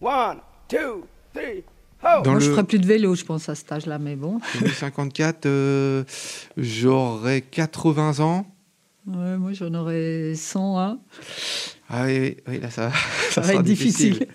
One, two, three, Dans Moi, je le- ferais plus de vélo, je pense, à cet âge-là, mais bon. 2054, euh, j'aurais 80 ans. Ouais, moi, j'en aurais 101. Ah oui, oui, là, ça, Ça va sera être difficile.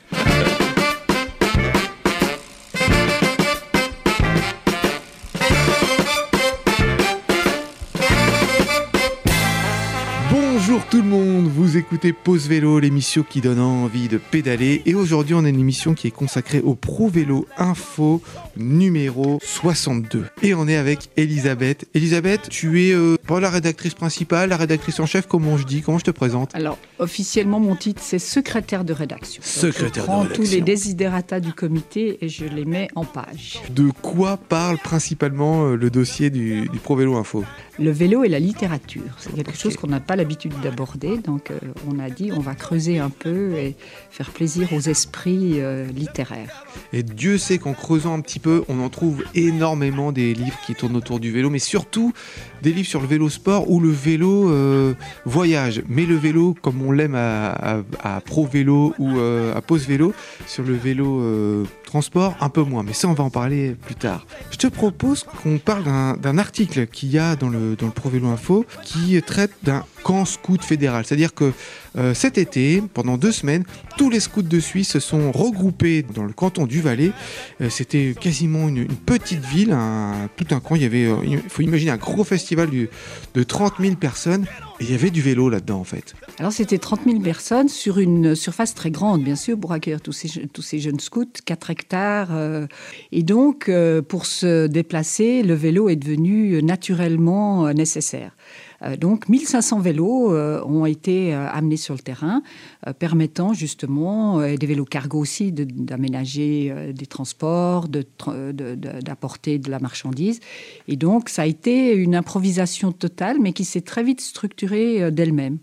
Bonjour tout le monde, vous écoutez Pause Vélo, l'émission qui donne envie de pédaler. Et aujourd'hui, on a une émission qui est consacrée au Pro Vélo Info numéro 62. Et on est avec Elisabeth. Elisabeth, tu es euh, pas la rédactrice principale, la rédactrice en chef, comment je dis Comment je te présente Alors, officiellement, mon titre, c'est secrétaire de rédaction. Donc, Secrétaire de je prends tous rédaction. les désidératas du comité et je les mets en page. De quoi parle principalement euh, le dossier du, du Pro Vélo Info? Le vélo et la littérature, c'est quelque chose qu'on n'a pas l'habitude d'aborder. Donc, euh, on a dit, on va creuser un peu et faire plaisir aux esprits euh, littéraires. Et Dieu sait qu'en creusant un petit peu, on en trouve énormément des livres qui tournent autour du vélo, mais surtout des livres sur le vélo sport ou le vélo euh, voyage. Mais le vélo, comme on l'aime à, Pro Vélo ou euh, à Pause Vélo, sur le vélo euh, transport, un peu moins. Mais ça, on va en parler plus tard. Je te propose qu'on parle d'un article qu'il y a dans le, dans Info qui traite d'un camp scout fédéral. C'est-à-dire que euh, cet été, pendant deux semaines, tous les scouts de Suisse se sont regroupés dans le canton du Valais. Euh, C'était quasiment une, petite ville, un- tout un camp. Il y avait, euh, il faut imaginer un gros festival de 30 000 personnes et il y avait du vélo là-dedans en fait. Alors, c'était 30 000 personnes sur une surface très grande, bien sûr, pour accueillir tous ces, jeunes scouts, 4 hectares. euh, et donc, euh, pour se déplacer, le vélo est devenu naturellement euh, nécessaire. Euh, donc, 1500 vélos ont été amenés sur le terrain, permettant justement, et des vélos cargo aussi, d'aménager des transports, tra- de- de- d'apporter de, la marchandise. Et donc, ça a été une improvisation totale, mais qui s'est très vite structurée d'elle-même.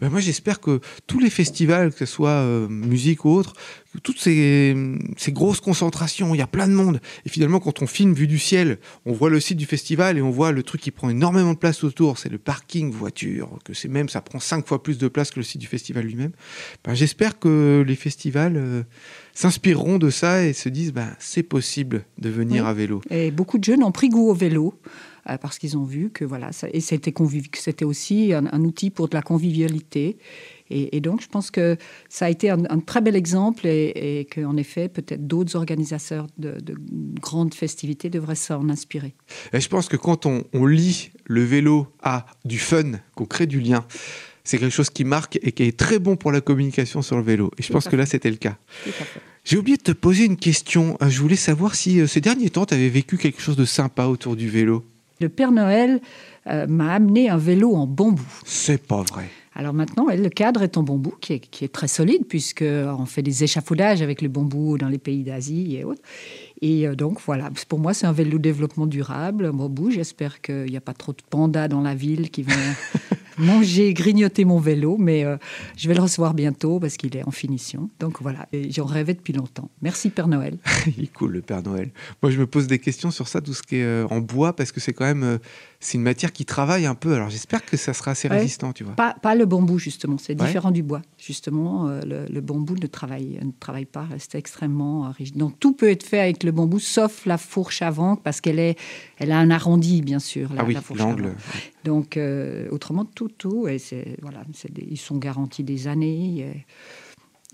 Ben moi j'espère que tous les festivals, que ce soit euh, musique ou autre, toutes ces, ces grosses concentrations, il y a plein de monde. Et finalement quand on filme vue du ciel, on voit le site du festival et on voit le truc qui prend énormément de place autour, c'est le parking voiture, que c'est même, ça prend cinq fois plus de place que le site du festival lui-même. Ben, j'espère que les festivals euh, s'inspireront de ça et se disent, ben, c'est possible de venir Oui. à vélo. Et beaucoup de jeunes ont pris goût au vélo euh, parce qu'ils ont vu que voilà, ça, et c'était aussi un, un outil pour de la convivialité. Et, et donc, je pense que ça a été un, un très bel exemple et, et qu'en effet, peut-être d'autres organisateurs de, de grandes festivités devraient s'en inspirer. Et je pense que quand on, on lit le vélo à du fun, qu'on crée du lien, c'est quelque chose qui marque et qui est très bon pour la communication sur le vélo. Et je Tout pense que là, c'était le cas. J'ai oublié de te poser une question. Euh, Je voulais savoir si euh, ces derniers temps, tu avais vécu quelque chose de sympa autour du vélo. Le Père Noël euh, m'a amené un vélo en bambou. C'est pas vrai. Alors maintenant, le cadre est en bambou, qui est, qui est très solide, puisqu'on fait des échafaudages avec le bambou dans les pays d'Asie et autres. Et euh, donc voilà, pour moi, c'est un vélo développement durable, bambou. J'espère qu'il n'y a pas trop de pandas dans la ville qui vont manger, grignoter mon vélo, mais euh, je vais le recevoir bientôt parce qu'il est en finition. Donc voilà, j'en rêvais depuis longtemps. Merci Père Noël. Il est cool, le Père Noël. Moi, je me pose des questions sur ça, tout ce qui est euh, en bois, parce que c'est quand même euh, c'est une matière qui travaille un peu. Alors, j'espère que ça sera assez Ouais. résistant, tu vois. Pas, pas le bambou, justement, c'est Ouais. différent du bois. Justement, le, le bambou ne travaille, ne travaille pas, reste extrêmement rigide. Donc tout peut être fait avec le bambou, sauf la fourche avant, parce qu'elle est, elle a un arrondi, bien sûr, la, ah oui, l'angle. Donc euh, autrement, tout, tout, et voilà, des- ils sont garantis des années. Et,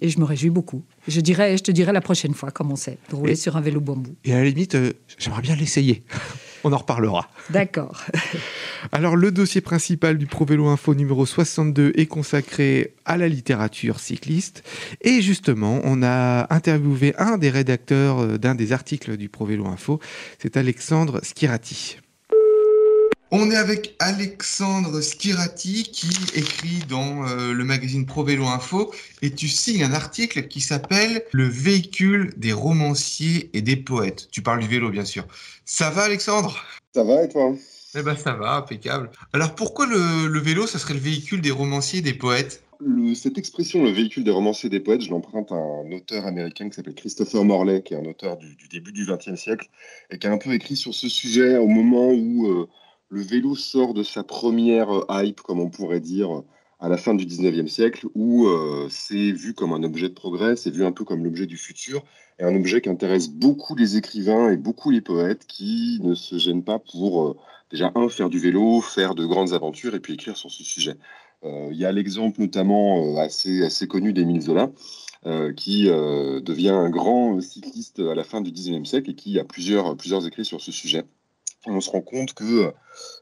et je me réjouis beaucoup. Je, dirais, je te dirai la prochaine fois comment c'est, de rouler Et- sur un vélo bambou. Et à la limite, euh, j'aimerais bien l'essayer. On en reparlera. D'accord. Alors, le dossier principal du Pro Vélo Info numéro 62 est consacré à la littérature cycliste. Et justement, on a interviewé un des rédacteurs euh, d'un des articles du Pro Vélo Info. C'est Alexandre Skirati. On est avec Alexandre Skirati qui écrit dans euh, le magazine Pro Vélo Info et tu signes un article qui s'appelle Le véhicule des romanciers et des poètes. Tu parles du vélo, bien sûr. Ça va, Alexandre? Ça va et toi? Eh ben ça va, impeccable. Alors pourquoi le, le vélo, ça serait le véhicule des romanciers et des poètes? Le- Cette expression, le véhicule des romanciers et des poètes, je l'emprunte à un auteur américain qui s'appelle Christopher Morley, qui est un auteur du, du début du XXe siècle, et qui a un peu écrit sur ce sujet au moment où euh, le vélo sort de sa première euh, hype, comme on pourrait dire, à la fin du 19e siècle où c'est vu comme un objet de progrès, c'est vu un peu comme l'objet du futur, et un objet qui intéresse beaucoup les écrivains et beaucoup les poètes qui ne se gênent pas pour, déjà, un, faire du vélo, faire de grandes aventures et puis écrire sur ce sujet. Il y a l'exemple notamment assez, assez connu d'Émile Zola, euh, qui euh, devient un grand cycliste à la fin du XIXe siècle et qui a plusieurs, plusieurs écrits sur ce sujet. On se rend compte que,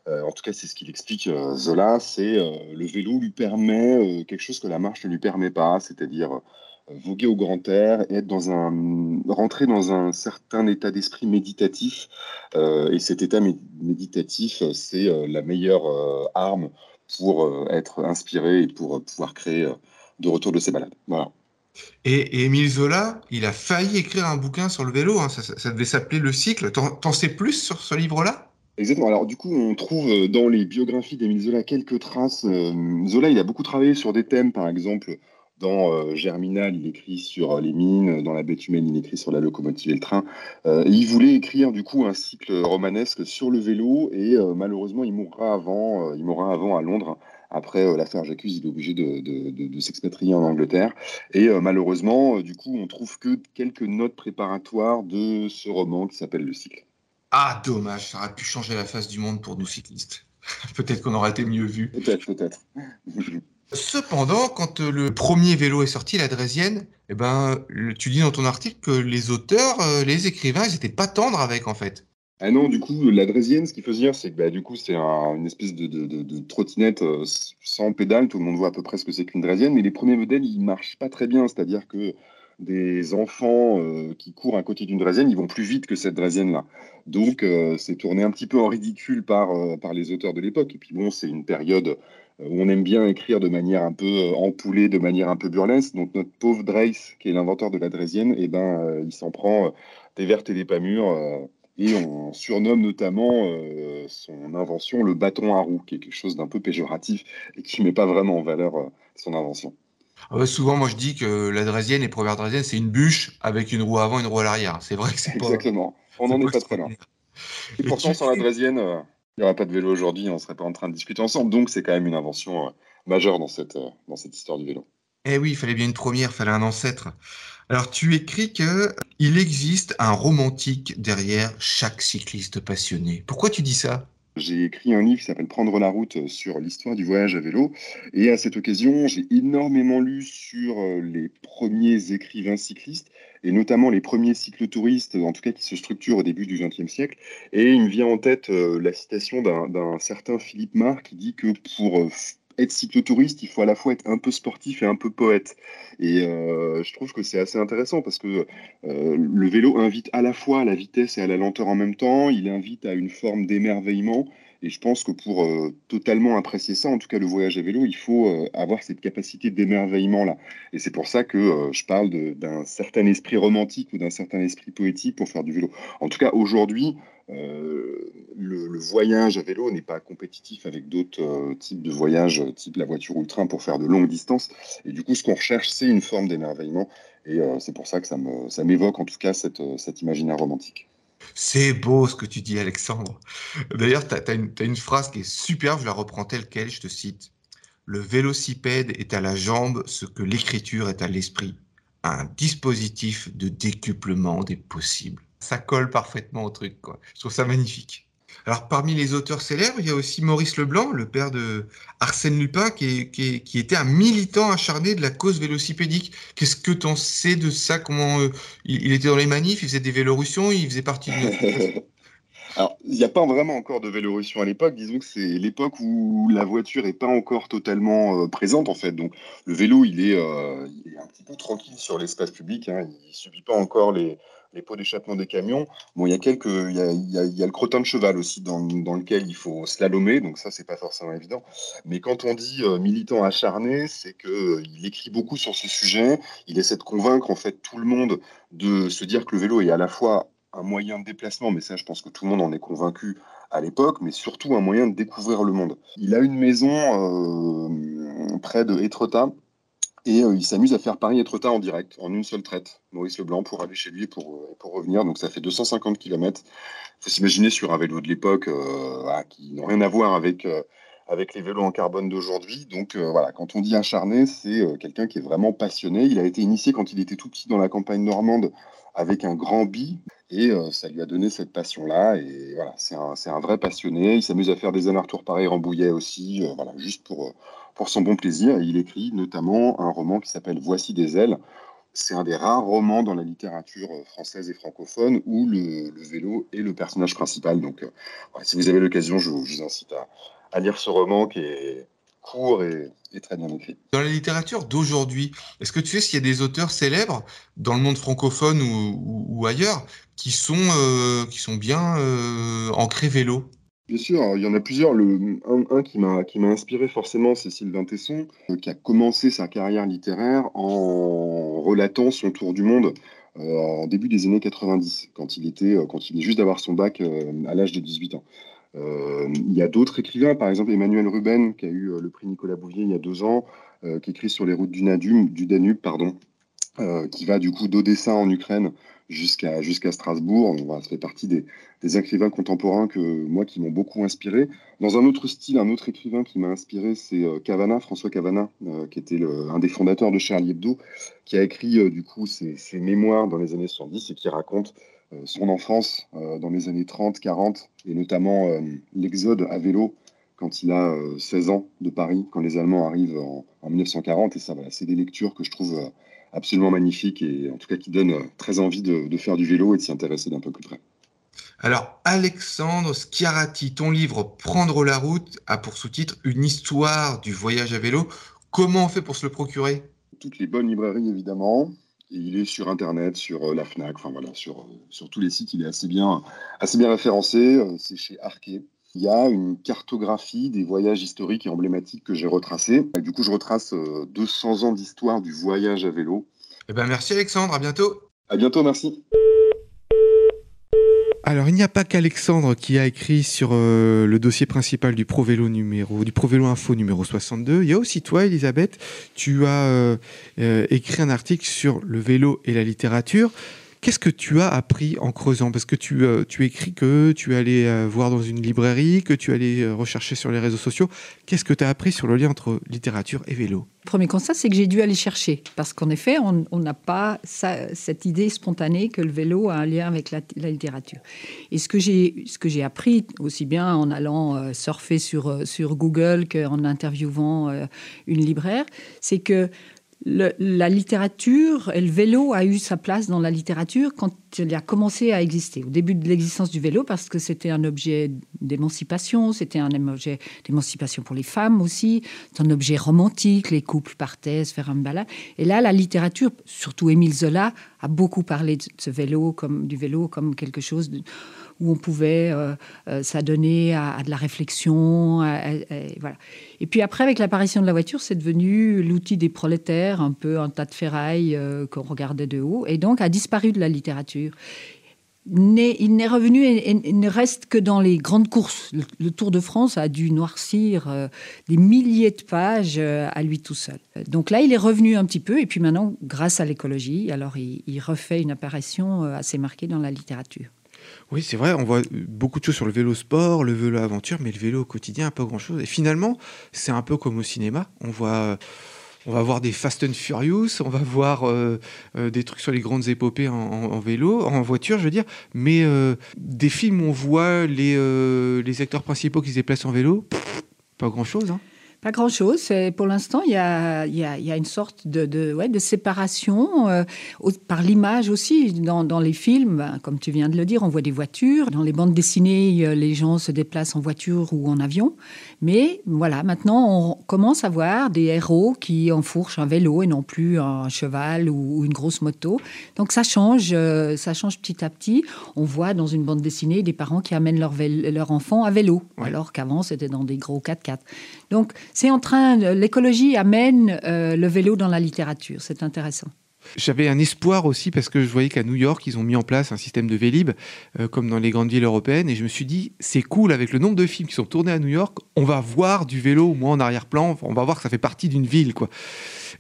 euh, en tout cas c'est ce qu'il explique Zola, c'est le vélo lui permet quelque chose que la marche ne lui permet pas, c'est-à-dire voguer au grand air, être dans un, rentrer dans un certain état d'esprit méditatif. et cet état méditatif, c'est la meilleure arme pour être inspiré et pour pouvoir créer de retour de ses balades. Voilà. Et, Émile Zola, il a failli écrire un bouquin sur le vélo. Hein. Ça, devait s'appeler Le Cycle. T'en sais plus sur ce livre-là? Exactement. Alors du coup, on trouve euh, dans les biographies d'Émile Zola quelques traces. Euh, Zola, il a beaucoup travaillé sur des thèmes, par exemple, dans euh, Germinal, il écrit sur les mines, dans La bête humaine, il écrit sur la locomotive et le train. il voulait écrire du coup un cycle romanesque sur le vélo et malheureusement, il mourra avant, il mourra avant à Londres après euh, l'affaire J'accuse, il est obligé de, s'expatrier en Angleterre. Et euh, malheureusement, euh, du coup, on trouve que quelques notes préparatoires de ce roman qui s'appelle Le cycle. Ah, dommage, ça aurait pu changer la face du monde pour nous cyclistes. peut-être qu'on aurait été mieux vus. Peut-être, peut-être. Cependant, quand le premier vélo est sorti, la Drésienne, eh ben, tu dis dans ton article que les auteurs, les écrivains, ils n'étaient pas tendres avec, en fait. Ah non, du coup, la Drésienne, ce qu'il faut dire, c'est que bah, du coup, c'est une espèce de, trottinette euh, sans pédale. Tout le monde voit à peu près ce que c'est qu'une Drésienne, mais les premiers modèles, ils marchent pas très bien. C'est-à-dire que des enfants euh, qui courent à côté d'une Drésienne, ils vont plus vite que cette Drésienne-là. Donc, euh, c'est tourné un petit peu en ridicule par, par les auteurs de l'époque. Et puis bon, c'est une période où on aime bien écrire de manière un peu empoulée, de manière un peu burlesque. Donc, notre pauvre Dreis, qui est l'inventeur de la Drésienne, eh ben, il s'en prend des vertes et des pas mûres et on surnomme notamment euh, son invention le bâton à roue, qui est quelque chose d'un peu péjoratif et qui ne met pas vraiment en valeur euh, son invention. Ah souvent, moi, je dis que la drésienne, les premières drésiennes, c'est une bûche avec une roue avant et une roue à l'arrière. C'est vrai que c'est pas. Exactement. On n'en est pas très loin. Et pourtant, sans la drésienne, euh, il n'y aurait pas de vélo aujourd'hui, on ne serait pas en train de discuter ensemble. Donc, c'est quand même une invention majeure dans cette, dans cette histoire du vélo. Eh oui, il fallait bien une première, il fallait un ancêtre. Alors, tu écris que il existe un romantique derrière chaque cycliste passionné. Pourquoi tu dis ça? J'ai écrit un livre qui s'appelle Prendre la route sur l'histoire du voyage à vélo. Et à cette occasion, j'ai énormément lu sur euh, les premiers écrivains cyclistes, et notamment les premiers cyclotouristes, en tout cas qui se structurent au début du XXe siècle. Et il me vient en tête euh, la citation d'un certain Philippe Marc qui dit que pour euh, être cyclotouriste, il faut à la fois être un peu sportif et un peu poète. Et euh, je trouve que c'est assez intéressant parce que euh, le vélo invite à la fois à la vitesse et à la lenteur en même temps. Il invite à une forme d'émerveillement. Et je pense que pour euh, totalement apprécier ça, en tout cas le voyage à vélo, il faut avoir cette capacité d'émerveillement-là. Et c'est pour ça que je parle d'un certain esprit romantique ou d'un certain esprit poétique pour faire du vélo. En tout cas, aujourd'hui, euh, le, voyage à vélo n'est pas compétitif avec d'autres euh, types de voyages, type la voiture ou le train, pour faire de longues distances. Et du coup, ce qu'on recherche, c'est une forme d'émerveillement. Et euh, c'est pour ça que ça, me, ça m'évoque en tout cas cette, cet imaginaire romantique. C'est beau ce que tu dis, Alexandre. D'ailleurs, tu as, une phrase qui est super, je la reprends telle quelle, je te cite. Le vélocipède est à la jambe ce que l'écriture est à l'esprit, un dispositif de décuplement des possibles ça colle parfaitement au truc. Quoi. Je trouve ça magnifique. Alors, parmi les auteurs célèbres, il y a aussi Maurice Leblanc, le père de Arsène Lupin, qui, qui, était un militant acharné de la cause vélocipédique. Qu'est-ce que tu en sais de ça? Comment euh, il, était dans les manifs, il faisait des vélorussions, il faisait partie de. Alors, il n'y a pas vraiment encore de vélorussion à l'époque. Disons que c'est l'époque où la voiture n'est pas encore totalement euh, présente, en fait. Donc, le vélo, il est, euh, il est un petit peu tranquille sur l'espace public. Hein. Il ne subit pas encore les, les pots d'échappement des camions. Bon, il y a quelques, il y a, il y a, le crottin de cheval aussi dans, dans, lequel il faut slalomer, donc ça c'est pas forcément évident. Mais quand on dit euh, militant acharné, c'est que euh, il écrit beaucoup sur ce sujet. Il essaie de convaincre en fait tout le monde de se dire que le vélo est à la fois un moyen de déplacement, mais ça je pense que tout le monde en est convaincu à l'époque, mais surtout un moyen de découvrir le monde. Il a une maison euh, près de Etretat et euh, il s'amuse à faire Paris-Etretat en direct, en une seule traite, Maurice Leblanc, pour aller chez lui et pour, euh, pour revenir. Donc ça fait 250 km. Il faut s'imaginer sur un vélo de l'époque euh, qui n'a rien à voir avec, avec les vélos en carbone d'aujourd'hui. Donc voilà, quand on dit acharné, c'est quelqu'un qui est vraiment passionné. Il a été initié quand il était tout petit dans la campagne normande avec un grand bi. Et ça lui a donné cette passion-là. Et voilà, c'est un, un, vrai passionné. Il s'amuse à faire des allers-retours pareils Rambouillet aussi, voilà, juste pour, pour son bon plaisir. Il écrit notamment un roman qui s'appelle Voici des ailes, c'est un des rares romans dans la littérature euh, française et francophone où le, vélo est le personnage principal. Donc, euh, si vous avez l'occasion, je, vous incite à, lire ce roman qui est court et, très bien écrit. Dans la littérature d'aujourd'hui, est-ce que tu sais s'il y a des auteurs célèbres dans le monde francophone ou, ailleurs qui sont, euh, qui sont bien ancrés vélo? Bien sûr, il y en a plusieurs. Un, qui m'a inspiré forcément, c'est Sylvain Tesson, euh, qui a commencé sa carrière littéraire en relatant son tour du monde euh, en début des années 90, quand il, était, euh, quand il venait juste d'avoir son bac à l'âge de 18 ans. il y a d'autres écrivains, par exemple Emmanuel Ruben, qui a eu le prix Nicolas Bouvier il y a deux ans, qui écrit sur les routes du, du Danube, pardon, qui va du coup d'Odessa en Ukraine jusqu'à jusqu'à Strasbourg. ça fait partie des, écrivains contemporains que moi qui m'ont beaucoup inspiré. Dans un autre style, un autre écrivain qui m'a inspiré, c'est euh, Cavana, François Cavana, euh, qui était un des fondateurs de Charlie Hebdo, qui a écrit euh, du coup ses, mémoires dans les années 70 et qui raconte son enfance dans les années 30, 40 et notamment l'exode à vélo quand il a 16 ans de Paris, quand les Allemands arrivent en, en 1940. Et ça, voilà, c'est des lectures que je trouve absolument magnifique et en tout cas qui donne euh, très envie de, faire du vélo et de s'y intéresser d'un peu plus près. Alors, Alexandre Schiarati, ton livre Prendre la route a pour sous-titre Une histoire du voyage à vélo. Comment on fait pour se le procurer? Toutes les bonnes librairies, évidemment. il est sur Internet, sur euh, la FNAC, enfin voilà, sur, euh, sur tous les sites, il est assez bien, assez bien référencé. C'est chez Arquet il y a une cartographie des voyages historiques et emblématiques que j'ai retracés. Du coup, je retrace 200 euh, ans d'histoire du voyage à vélo. Eh ben, merci Alexandre, à bientôt. À bientôt, merci. Alors, il n'y a pas qu'Alexandre qui a écrit sur euh, le dossier principal du Pro Vélo numéro, du Pro Vélo Info numéro 62. Il y a aussi toi, Elisabeth. Tu as euh, écrit un article sur le vélo et la littérature. Qu'est-ce que tu as appris en creusant? Parce que tu, euh, tu écris que tu allais euh, voir dans une librairie, que tu allais euh, rechercher sur les réseaux sociaux. Qu'est-ce que tu as appris sur le lien entre littérature et vélo? Premier constat, c'est que j'ai dû aller chercher. Parce qu'en effet, on n'a pas cette idée spontanée que le vélo a un lien avec la, littérature. Et ce que j'ai appris, aussi bien en allant surfer sur, sur Google qu'en interviewant une libraire, c'est que la littérature et le vélo a eu sa place dans la littérature quand il a commencé à exister, au début de l'existence du vélo, parce que c'était un objet d'émancipation, c'était un objet d'émancipation pour les femmes aussi, c'est un objet romantique, les couples partaient se faire un balade. Et là, la littérature, surtout Émile Zola, a beaucoup parlé de ce vélo comme du vélo comme quelque chose où on pouvait euh, euh, s'adonner à, de la réflexion. Et puis après, avec l'apparition de la voiture, c'est devenu l'outil des prolétaires, un peu un tas de ferraille euh, qu'on regardait de haut, et donc a disparu de la littérature. Il n'est revenu et, ne reste que dans les grandes courses. Le, Tour de France a dû noircir des milliers de pages à lui tout seul. Donc là, il est revenu un petit peu, et puis maintenant, grâce à l'écologie, alors il refait une apparition assez marquée dans la littérature. Oui, c'est vrai, on voit beaucoup de choses sur le vélo sport, le vélo aventure, mais le vélo au quotidien, pas grand-chose. Et finalement, c'est un peu comme au cinéma. On voit, on va voir des Fast and Furious, on va voir euh, euh, des trucs sur les grandes épopées en, vélo, en voiture, je veux dire. Mais euh, des films où on voit les, acteurs principaux qui se déplacent en vélo, pas grand-chose. Hein. Pas grand-chose. Pour l'instant, il y a, y, a, y a, une sorte de, de, ouais, de séparation euh, par l'image aussi. Dans, dans, les films, ben, comme tu viens de le dire, on voit des voitures. Dans les bandes dessinées, les gens se déplacent en voiture ou en avion. Mais voilà, maintenant, on commence à voir des héros qui enfourchent un vélo et non plus un cheval ou, une grosse moto. Donc ça change, euh, ça change petit à petit. On voit dans une bande dessinée des parents qui amènent leur, leur enfant à vélo, alors qu'avant, c'était dans des gros 4x4. Donc c'est en train, l'écologie amène euh, le vélo dans la littérature, c'est intéressant. J'avais un espoir aussi parce que je voyais qu'à New York, ils ont mis en place un système de Vélib, euh, comme dans les grandes villes européennes, et je me suis dit, c'est cool, avec le nombre de films qui sont tournés à New York, on va voir du vélo, au moins en arrière-plan, on va voir que ça fait partie d'une ville, quoi.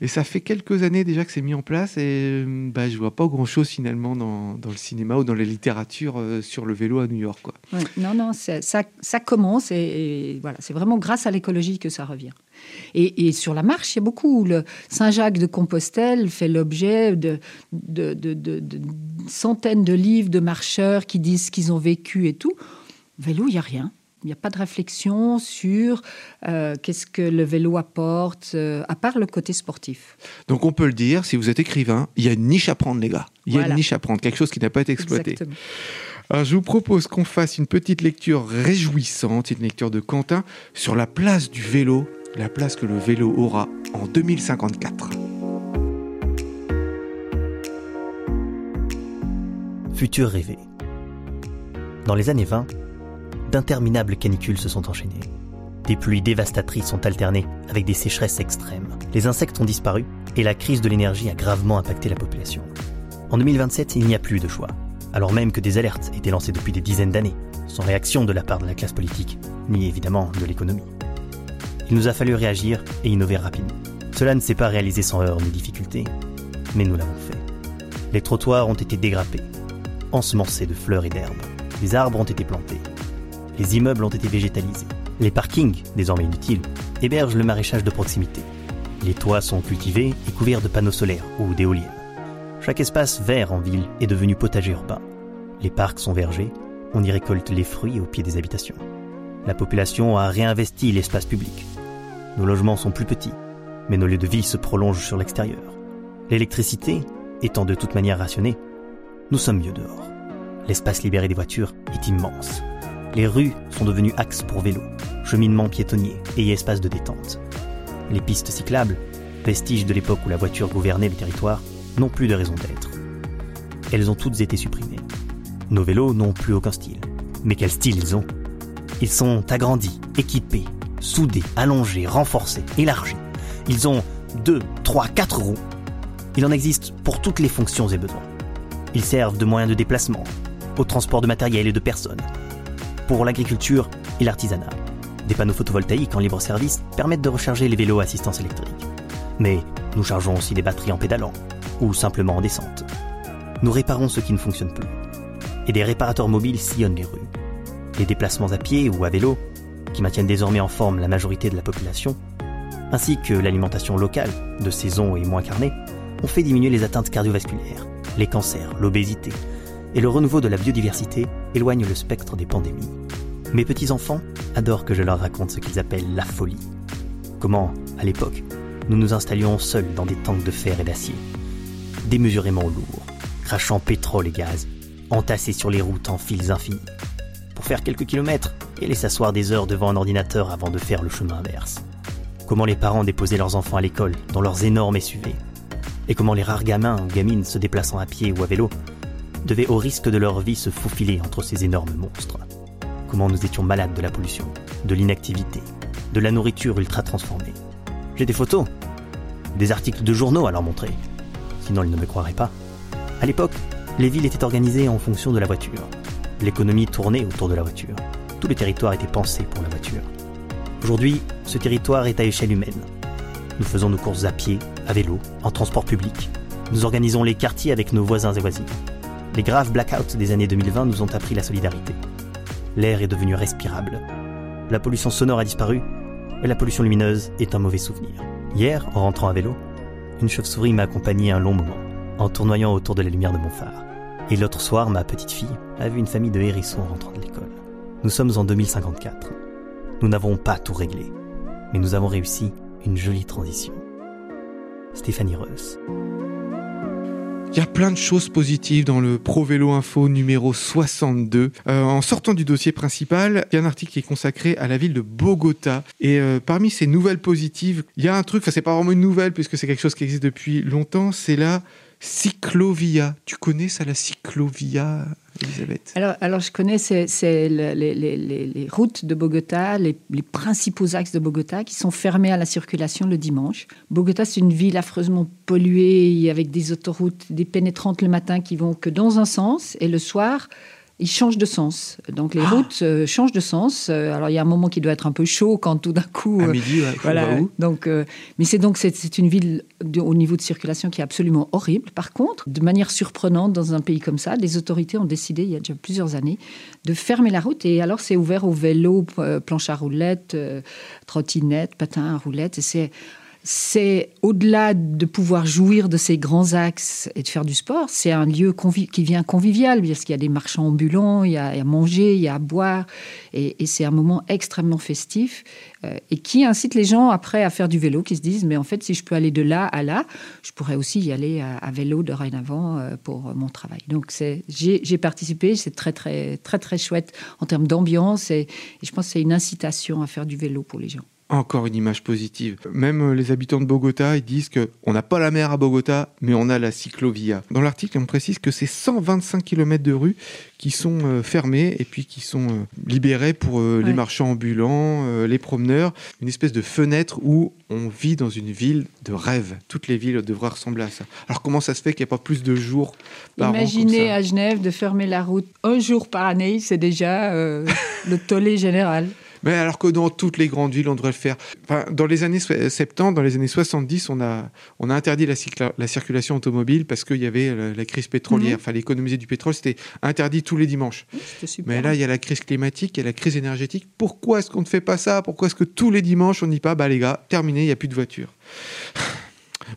Et ça fait quelques années déjà que c'est mis en place et bah, je vois pas grand-chose finalement dans, le cinéma ou dans la littérature euh, sur le vélo à New York. Quoi. non, non, ça, ça, commence et, voilà, c'est vraiment grâce à l'écologie que ça revient. Et, et, sur la marche, il y a beaucoup. Le Saint-Jacques de Compostelle fait l'objet de, de, de, de, centaines de livres de marcheurs qui disent ce qu'ils ont vécu et tout. Vélo, il n'y a rien. Il n'y a pas de réflexion sur euh, qu'est-ce que le vélo apporte, euh, à part le côté sportif. Donc on peut le dire, si vous êtes écrivain, il y a une niche à prendre, les gars. Il y a une niche à prendre, quelque chose qui n'a pas été exploité. Alors je vous propose qu'on fasse une petite lecture réjouissante, une lecture de Quentin sur la place du vélo, la place que le vélo aura en 2054. Futur rêvé. Dans les années 20, d'interminables canicules se sont enchaînées. Des pluies dévastatrices sont alternées avec des sécheresses extrêmes. Les insectes ont disparu et la crise de l'énergie a gravement impacté la population. En 2027, il n'y a plus de choix, alors même que des alertes étaient lancées depuis des dizaines d'années, sans réaction de la part de la classe politique, ni évidemment de l'économie. Il nous a fallu réagir et innover rapidement. Cela ne s'est pas réalisé sans heurts ni difficultés, mais nous l'avons fait. Les trottoirs ont été dégrappés, ensemencés de fleurs et d'herbes. Les arbres ont été plantés, les immeubles ont été végétalisés. Les parkings, désormais inutiles, hébergent le maraîchage de proximité. Les toits sont cultivés et couverts de panneaux solaires ou d'éoliennes. Chaque espace vert en ville est devenu potager urbain. Les parcs sont vergers, on y récolte les fruits au pied des habitations. La population a réinvesti l'espace public. Nos logements sont plus petits, mais nos lieux de vie se prolongent sur l'extérieur. L'électricité étant de toute manière rationnée, nous sommes mieux dehors. L'espace libéré des voitures est immense. Les rues sont devenues axes pour vélos, cheminements piétonniers et espaces de détente. Les pistes cyclables, vestiges de l'époque où la voiture gouvernait le territoire, n'ont plus de raison d'être. Elles ont toutes été supprimées. Nos vélos n'ont plus aucun style. Mais quel style ils ont? Ils sont agrandis, équipés, soudés, allongés, renforcés, élargis. Ils ont 2, 3, 4 roues. Il en existe pour toutes les fonctions et besoins. Ils servent de moyen de déplacement, au transport de matériel et de personnes, pour l'agriculture et l'artisanat. Des panneaux photovoltaïques en libre service permettent de recharger les vélos à assistance électrique. Mais nous chargeons aussi des batteries en pédalant, ou simplement en descente. Nous réparons ce qui ne fonctionne plus. Et des réparateurs mobiles sillonnent les rues. Les déplacements à pied ou à vélo, qui maintiennent désormais en forme la majorité de la population, ainsi que l'alimentation locale, de saison et moins carnée, ont fait diminuer les atteintes cardiovasculaires, les cancers, l'obésité, et le renouveau de la biodiversité éloigne le spectre des pandémies. Mes petits-enfants adorent que je leur raconte ce qu'ils appellent la folie. Comment, à l'époque, nous nous installions seuls dans des tanks de fer et d'acier, démesurément lourds, crachant pétrole et gaz, entassés sur les routes en fils infinis, pour faire quelques kilomètres et les s'asseoir des heures devant un ordinateur avant de faire le chemin inverse. Comment les parents déposaient leurs enfants à l'école dans leurs énormes SUV, et comment les rares gamins ou gamines se déplaçant à pied ou à vélo devaient au risque de leur vie se faufiler entre ces énormes monstres. Comment nous étions malades de la pollution, de l'inactivité, de la nourriture ultra transformée. J'ai des photos, des articles de journaux à leur montrer. Sinon, ils ne me croiraient pas. À l'époque, les villes étaient organisées en fonction de la voiture. L'économie tournait autour de la voiture. Tout le territoire était pensé pour la voiture. Aujourd'hui, ce territoire est à échelle humaine. Nous faisons nos courses à pied, à vélo, en transport public. Nous organisons les quartiers avec nos voisins et voisines. Les graves blackouts des années 2020 nous ont appris la solidarité. L'air est devenu respirable. La pollution sonore a disparu, et la pollution lumineuse est un mauvais souvenir. Hier, en rentrant à vélo, une chauve-souris m'a accompagné un long moment, en tournoyant autour de la lumière de mon phare. Et l'autre soir, ma petite fille a vu une famille de hérissons rentrant de l'école. Nous sommes en 2054. Nous n'avons pas tout réglé, mais nous avons réussi une jolie transition. Stéphanie Reuss. Il y a plein de choses positives dans le Pro Vélo Info numéro 62. Euh, en sortant du dossier principal, il y a un article qui est consacré à la ville de Bogota. Et euh, parmi ces nouvelles positives, il y a un truc, enfin c'est pas vraiment une nouvelle puisque c'est quelque chose qui existe depuis longtemps, c'est la Cyclovia. Tu connais ça, la cyclovia, Alors, alors, je connais, les, les, routes de Bogota, les, principaux axes de Bogota qui sont fermés à la circulation le dimanche. Bogota, c'est une ville affreusement polluée, avec des autoroutes, des pénétrantes le matin qui vont que dans un sens, et le soir, il change de sens. Donc les ah. routes euh, changent de sens. Euh, alors il y a un moment qui doit être un peu chaud quand tout d'un coup. À euh, midi, voilà. Donc, mais c'est donc c'est une ville au niveau de circulation qui est absolument horrible. Par contre, de manière surprenante dans un pays comme ça, les autorités ont décidé il y a déjà plusieurs années de fermer la route et alors c'est ouvert aux vélos, planches à roulettes, trottinettes, patins à roulettes. Et c'est c'est au-delà de pouvoir jouir de ces grands axes et de faire du sport, c'est un lieu qui vient convivial, parce qu'il y a des marchands ambulants, il y a à manger, il y a à boire, et, c'est un moment extrêmement festif euh, et qui incite les gens après à faire du vélo, qui se disent mais en fait si je peux aller de là à là, je pourrais aussi y aller à, vélo dorénavant euh, pour mon travail. Donc j'ai participé, c'est très très très très chouette en termes d'ambiance et je pense que c'est une incitation à faire du vélo pour les gens encore une image positive. Même euh, les habitants de Bogota, ils disent qu'on n'a pas la mer à Bogota, mais on a la cyclovia. Dans l'article, on précise que c'est 125 km de rues qui sont euh, fermées et puis qui sont euh, libérées pour les marchands ambulants, les promeneurs. Une espèce de fenêtre où on vit dans une ville de rêve. Toutes les villes devraient ressembler à ça. Alors comment ça se fait qu'il n'y a pas plus de jours par Imaginez à Genève de fermer la route un jour par année, c'est déjà le tollé général. Mais alors que dans toutes les grandes villes, on devrait le faire. Enfin, dans les années 70, dans les années 70, on a, on a interdit la, la circulation automobile parce qu'il y avait la, crise pétrolière. Mhm. Enfin, l'économiser du pétrole, c'était interdit tous les dimanches. Mais là, il y a la crise climatique, il y a la crise énergétique. Pourquoi est-ce qu'on ne fait pas ça? Pourquoi est-ce que tous les dimanches, on ne dit pas, bah les gars, terminé, il n'y a plus de voitures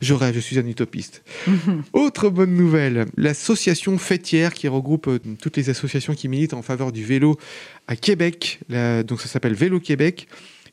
je rêve, je suis un utopiste. Autre bonne nouvelle, l'association fêtière qui regroupe euh, toutes les associations qui militent en faveur du vélo à Québec, donc ça s'appelle Vélo Québec,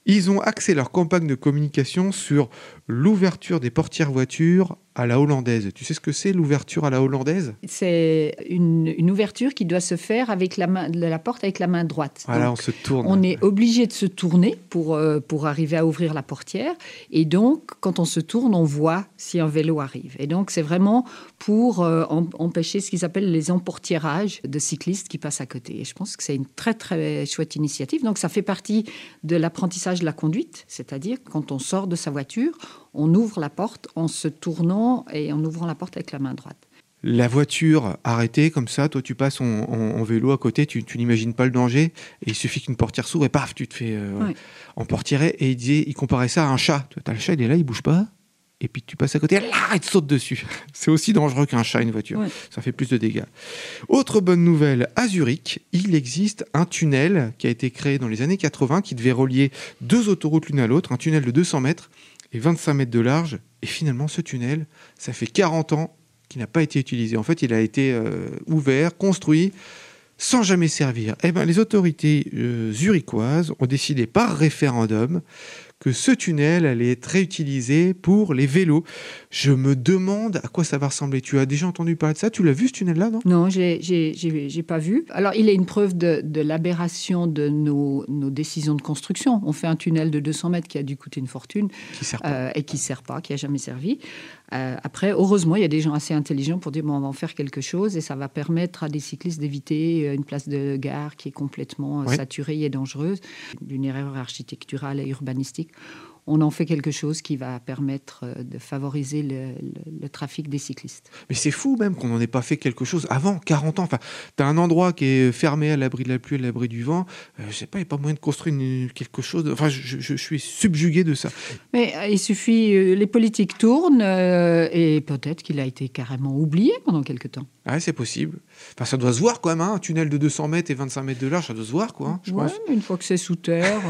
ils ont axé leur campagne de communication sur l'ouverture des portières voitures à la hollandaise. Tu sais ce que c'est l'ouverture à la hollandaise? C'est une, ouverture qui doit se faire avec la, main, la porte avec la main droite. Voilà, on se tourne. On est obligé de se tourner pour, euh, pour arriver à ouvrir la portière. Et donc, quand on se tourne, on voit si un vélo arrive. Et donc, c'est vraiment pour euh, empêcher ce qu'ils appellent les emportiérages de cyclistes qui passent à côté. Et je pense que c'est une très, très chouette initiative. Donc, ça fait partie de l'apprentissage de la conduite, c'est-à-dire quand on sort de sa voiture, on ouvre la porte en se tournant et en ouvrant la porte avec la main droite. La voiture arrêtée comme ça, toi tu passes en, vélo à côté, tu, n'imagines pas le danger, et il suffit qu'une portière s'ouvre et paf, tu te fais euh, en portière. Et il, disait, il comparait ça à un chat. Tu as le chat, il est là, il bouge pas, et puis tu passes à côté, là, il te saute dessus. C'est aussi dangereux qu'un chat, une voiture. Ça fait plus de dégâts. Autre bonne nouvelle, à Zurich, il existe un tunnel qui a été créé dans les années 80 qui devait relier deux autoroutes l'une à l'autre, un tunnel de 200 mètres et 25 mètres de large. Et finalement, ce tunnel, ça fait 40 ans qu'il n'a pas été utilisé. En fait, il a été euh, ouvert, construit, sans jamais servir. Eh ben, les autorités euh, zurichoises ont décidé par référendum que ce tunnel allait être réutilisé pour les vélos. Je me demande à quoi ça va ressembler. Tu as déjà entendu parler de ça? Tu l'as vu ce tunnel-là, non? Non, j'ai pas vu. Alors, il est une preuve de, l'aberration de nos, décisions de construction. On fait un tunnel de 200 mètres qui a dû coûter une fortune euh, et qui ne sert pas, qui n'a jamais servi. Euh, après, heureusement, il y a des gens assez intelligents pour dire bon, on va en faire quelque chose et ça va permettre à des cyclistes d'éviter euh, une place de gare qui est complètement saturée et dangereuse, d'une erreur architecturale et urbanistique on en fait quelque chose qui va permettre euh, de favoriser le, trafic des cyclistes. Mais c'est fou même qu'on n'en ait pas fait quelque chose avant, 40 ans. Enfin, tu as un endroit qui est fermé à l'abri de la pluie, à l'abri du vent. Je euh, je sais pas, il n'y a pas moyen de construire quelque chose. Enfin, je, suis subjugué de ça. Mais euh, il suffit, les politiques tournent et peut-être qu'il a été carrément oublié pendant quelque temps. Ah, c'est possible. Enfin, ça doit se voir quand même, hein. un tunnel de 200 mètres et 25 mètres de large, ça doit se voir, quoi. Hein, je pense. une fois que c'est sous terre,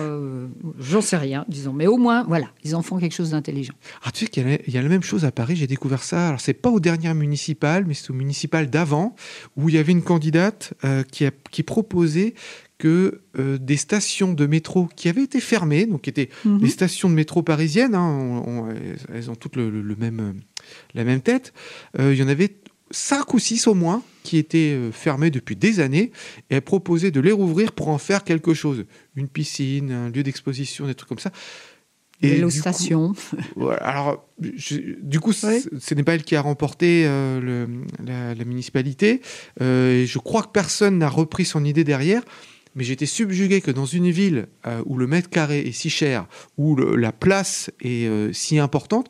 j'en sais rien, disons. Mais au moins, voilà, ils en font quelque chose d'intelligent. Ah, tu sais qu'il y, a la même chose à Paris, j'ai découvert ça. Alors, c'est pas au dernier municipal, mais c'est au municipal d'avant, où il y avait une candidate euh, qui, a, qui proposait que euh, des stations de métro qui avaient été fermées, donc qui étaient les stations de métro parisiennes, hein, elles ont toutes le, même, la même tête, euh, il y en avait cinq ou six au moins qui étaient euh, fermés depuis des années et elle proposait de les rouvrir pour en faire quelque chose. Une piscine, un lieu d'exposition, des trucs comme ça. Et Vélo du coup- station. Alors, je- du coup, ce n'est pas elle qui a remporté euh, le- la, la municipalité. Euh, et je crois que personne n'a repris son idée derrière. Mais j'étais subjugué que dans une ville euh, où le mètre carré est si cher, où le- la place est si importante,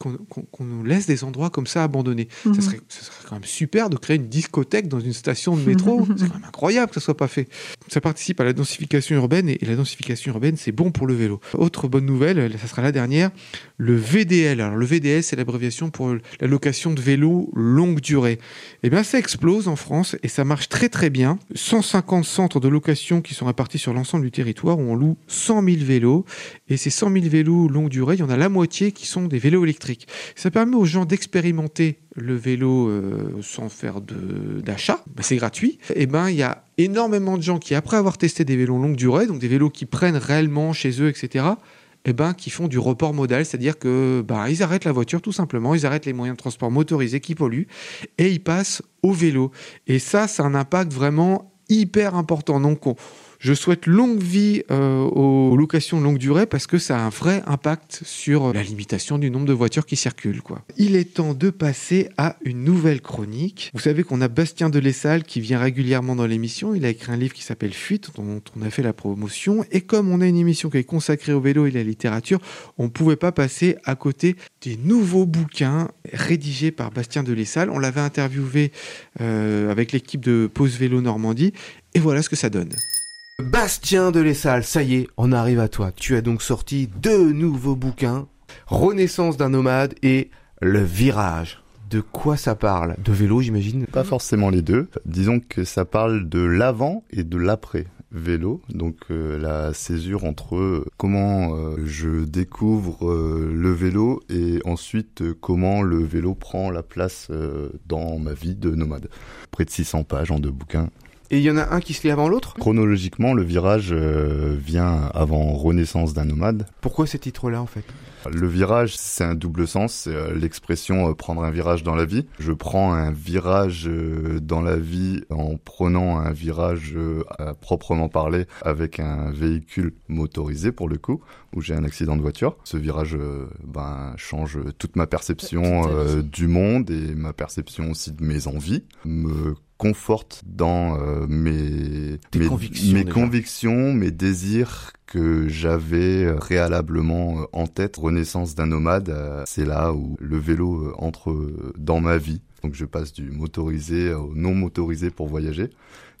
qu'on nous laisse des endroits comme ça abandonnés. Mhm. Ça, serait, ça serait quand même super de créer une discothèque dans une station de métro. c'est quand même incroyable que ça soit pas fait. Ça participe à la densification urbaine et, et la densification urbaine, c'est bon pour le vélo. Autre bonne nouvelle, ça sera la dernière, le VDL. Alors le VDL, c'est l'abréviation pour la location de vélos longue durée. Eh bien, ça explose en France et ça marche très très bien. 150 centres de location qui sont répartis sur l'ensemble du territoire où on loue 100 000 vélos. Et ces 100 000 vélos longue durée, il y en a la moitié qui sont des vélos électriques. Ça permet aux gens d'expérimenter le vélo euh, sans faire d'achat. Ben, c'est gratuit. Et ben, il y a énormément de gens qui, après avoir testé des vélos longue durée, donc des vélos qui prennent réellement chez eux, etc., eh ben, qui font du report modal, c'est-à-dire que ben, ils arrêtent la voiture tout simplement, ils arrêtent les moyens de transport motorisés qui polluent et ils passent au vélo. Et ça, c'est un impact vraiment hyper important. Donc, on- je souhaite longue vie euh, aux locations longue durée parce que ça a un vrai impact sur la limitation du nombre de voitures qui circulent. Il est temps de passer à une nouvelle chronique. Vous savez qu'on a Bastien Delessal qui vient régulièrement dans l'émission. Il a écrit un livre qui s'appelle Fuite, dont on a fait la promotion. Et comme on a une émission qui est consacrée au vélo et à la littérature, on ne pouvait pas passer à côté des nouveaux bouquins rédigés par Bastien Delessal. On l'avait interviewé euh, avec l'équipe de Pause Vélo Normandie. Et voilà ce que ça donne. Bastien Delessal, ça y est, on arrive à toi. Tu as donc sorti deux nouveaux bouquins, Renaissance d'un nomade et Le Virage. De quoi ça parle De vélo, j'imagine Pas forcément les deux. Disons que ça parle de l'avant et de l'après vélo, donc euh, la césure entre euh, comment euh, je découvre le vélo et ensuite comment le vélo prend la place dans ma vie de nomade. Près de 600 pages en deux bouquins. Et il y en a un qui se lit avant l'autre Chronologiquement, le virage euh, vient avant Renaissance d'un nomade. Pourquoi ces titres-là en fait? Le virage, c'est un double sens, c'est euh, l'expression euh, prendre un virage dans la vie. Je prends un virage euh, dans la vie en prenant un virage euh, à proprement parler avec un véhicule motorisé pour le coup, où j'ai un accident de voiture. Ce virage euh, ben, change toute ma perception euh, du monde et ma perception aussi de mes envies, me conforte dans euh, mes, mes, convictions, mes convictions, mes désirs que j'avais euh, préalablement euh, en tête. Renaissance d'un nomade, euh, c'est là où le vélo entre dans ma vie. Donc je passe du motorisé au non motorisé pour voyager.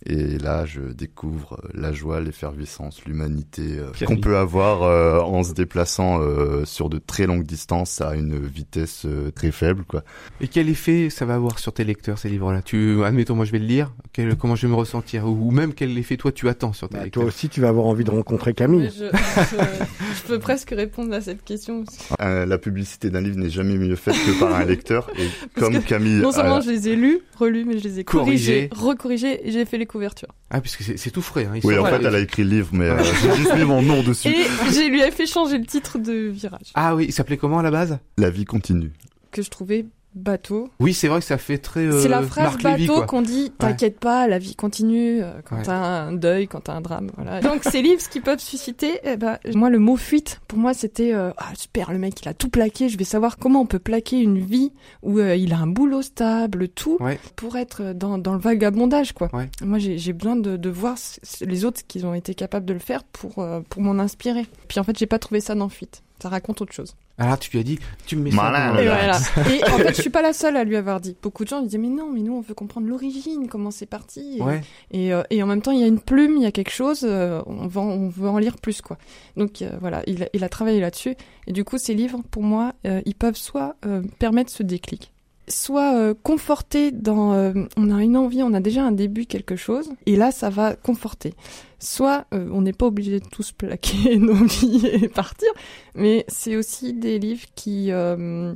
Et là, je découvre euh, la joie, l'effervescence, l'humanité euh, qu'on peut avoir euh, en se déplaçant euh, sur de très longues distances à une vitesse euh, très faible. Quoi. Et quel effet ça va avoir sur tes lecteurs ces livres-là? Tu, admettons, moi je vais le lire. Quel- comment je vais me ressentir? Ou, ou même quel effet toi tu attends sur tes Bah, lecteurs? toi aussi, tu vas avoir envie de rencontrer Camille. Je, je- je peux presque répondre à cette question. aussi. Euh, la publicité d'un livre n'est jamais mieux faite que par un lecteur. Et Parce comme que Camille, Non seulement a- je les ai lus, relus, mais je les ai Corrigés. corrigés, recorrigés et j'ai fait les couvertures. Ah, puisque c'est, tout frais. Hein, ils oui, sont en fait, les- elle a écrit le livre, mais euh, j'ai juste mis mon nom dessus. Et j'ai lui ai fait changer le titre de Virage, Ah oui, il s'appelait comment à la base? La vie continue. que je trouvais bateau. Oui, c'est vrai que ça fait très. euh, C'est la phrase Marc bateau qu'on dit t'inquiète pas, la vie continue euh, quand Ouais. t'as un deuil, quand t'as un drame. Voilà. Donc ces livres, ce qu'ils peuvent susciter, eh ben, moi le mot fuite, pour moi c'était euh, ah super, le mec il a tout plaqué, je vais savoir comment on peut plaquer une vie où euh, il a un boulot stable, tout, Ouais. pour être dans, dans le vagabondage quoi. Moi j'ai besoin de, de voir les autres qui ont été capables de le faire pour, pour m'en inspirer. Puis en fait j'ai pas trouvé ça dans fuite. Ça raconte autre chose. Alors tu lui as dit, tu me mets ça. Et Voilà. Et en fait, je suis pas la seule à lui avoir dit. Beaucoup de gens lui disaient mais non, mais nous on veut comprendre l'origine, comment c'est parti. Et, Ouais. et, euh, et en même temps, il y a une plume, il y a quelque chose. euh, on, va, on veut en lire plus quoi. Donc euh, voilà, il, a- il a travaillé là-dessus. Et du coup, ces livres, pour moi, euh, ils peuvent soit euh, permettre ce déclic, soit euh, conforter dans. euh, on a une envie, on a déjà un début quelque chose, et là, ça va conforter. Soit euh, on n'est pas obligé de tous plaquer nos vies et partir, mais c'est aussi des livres qui euh,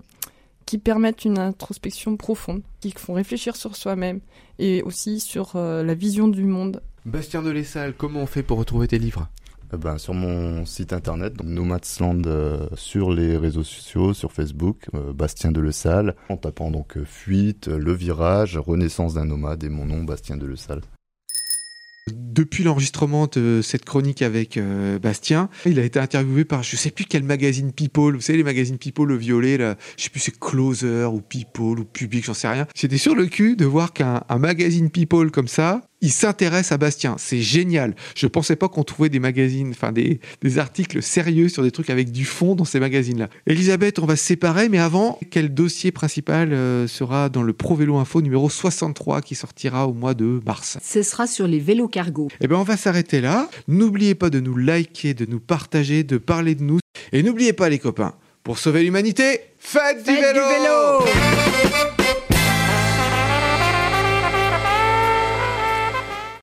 qui permettent une introspection profonde, qui font réfléchir sur soi-même et aussi sur la vision du monde. Bastien Delessal, comment on fait pour retrouver tes livres? Ben, sur mon site internet, donc Nomadsland euh, sur les réseaux sociaux, sur Facebook, euh, Bastien Delessal, en tapant donc euh, fuite, euh, le virage, renaissance d'un nomade et mon nom Bastien Delessal. Depuis l'enregistrement de cette chronique avec euh, Bastien, il a été interviewé par je sais plus quel magazine People, vous savez les magazines People le violet là, je sais plus c'est Closer ou People ou Public, j'en sais rien. J'étais sur le cul de voir qu'un magazine People comme ça, il s'intéresse à Bastien. C'est génial. Je pensais pas qu'on trouvait des magazines, enfin des, des, articles sérieux sur des trucs avec du fond dans ces magazines-là. Elisabeth, on va se séparer, mais avant, quel dossier principal euh, sera dans le Pro Vélo Info numéro 63 qui sortira au mois de mars? Ce sera sur les vélos cargo. Eh bien, on va s'arrêter là. N'oubliez pas de nous liker, de nous partager, de parler de nous. Et n'oubliez pas, les copains, pour sauver l'humanité, faites, du vélo, du vélo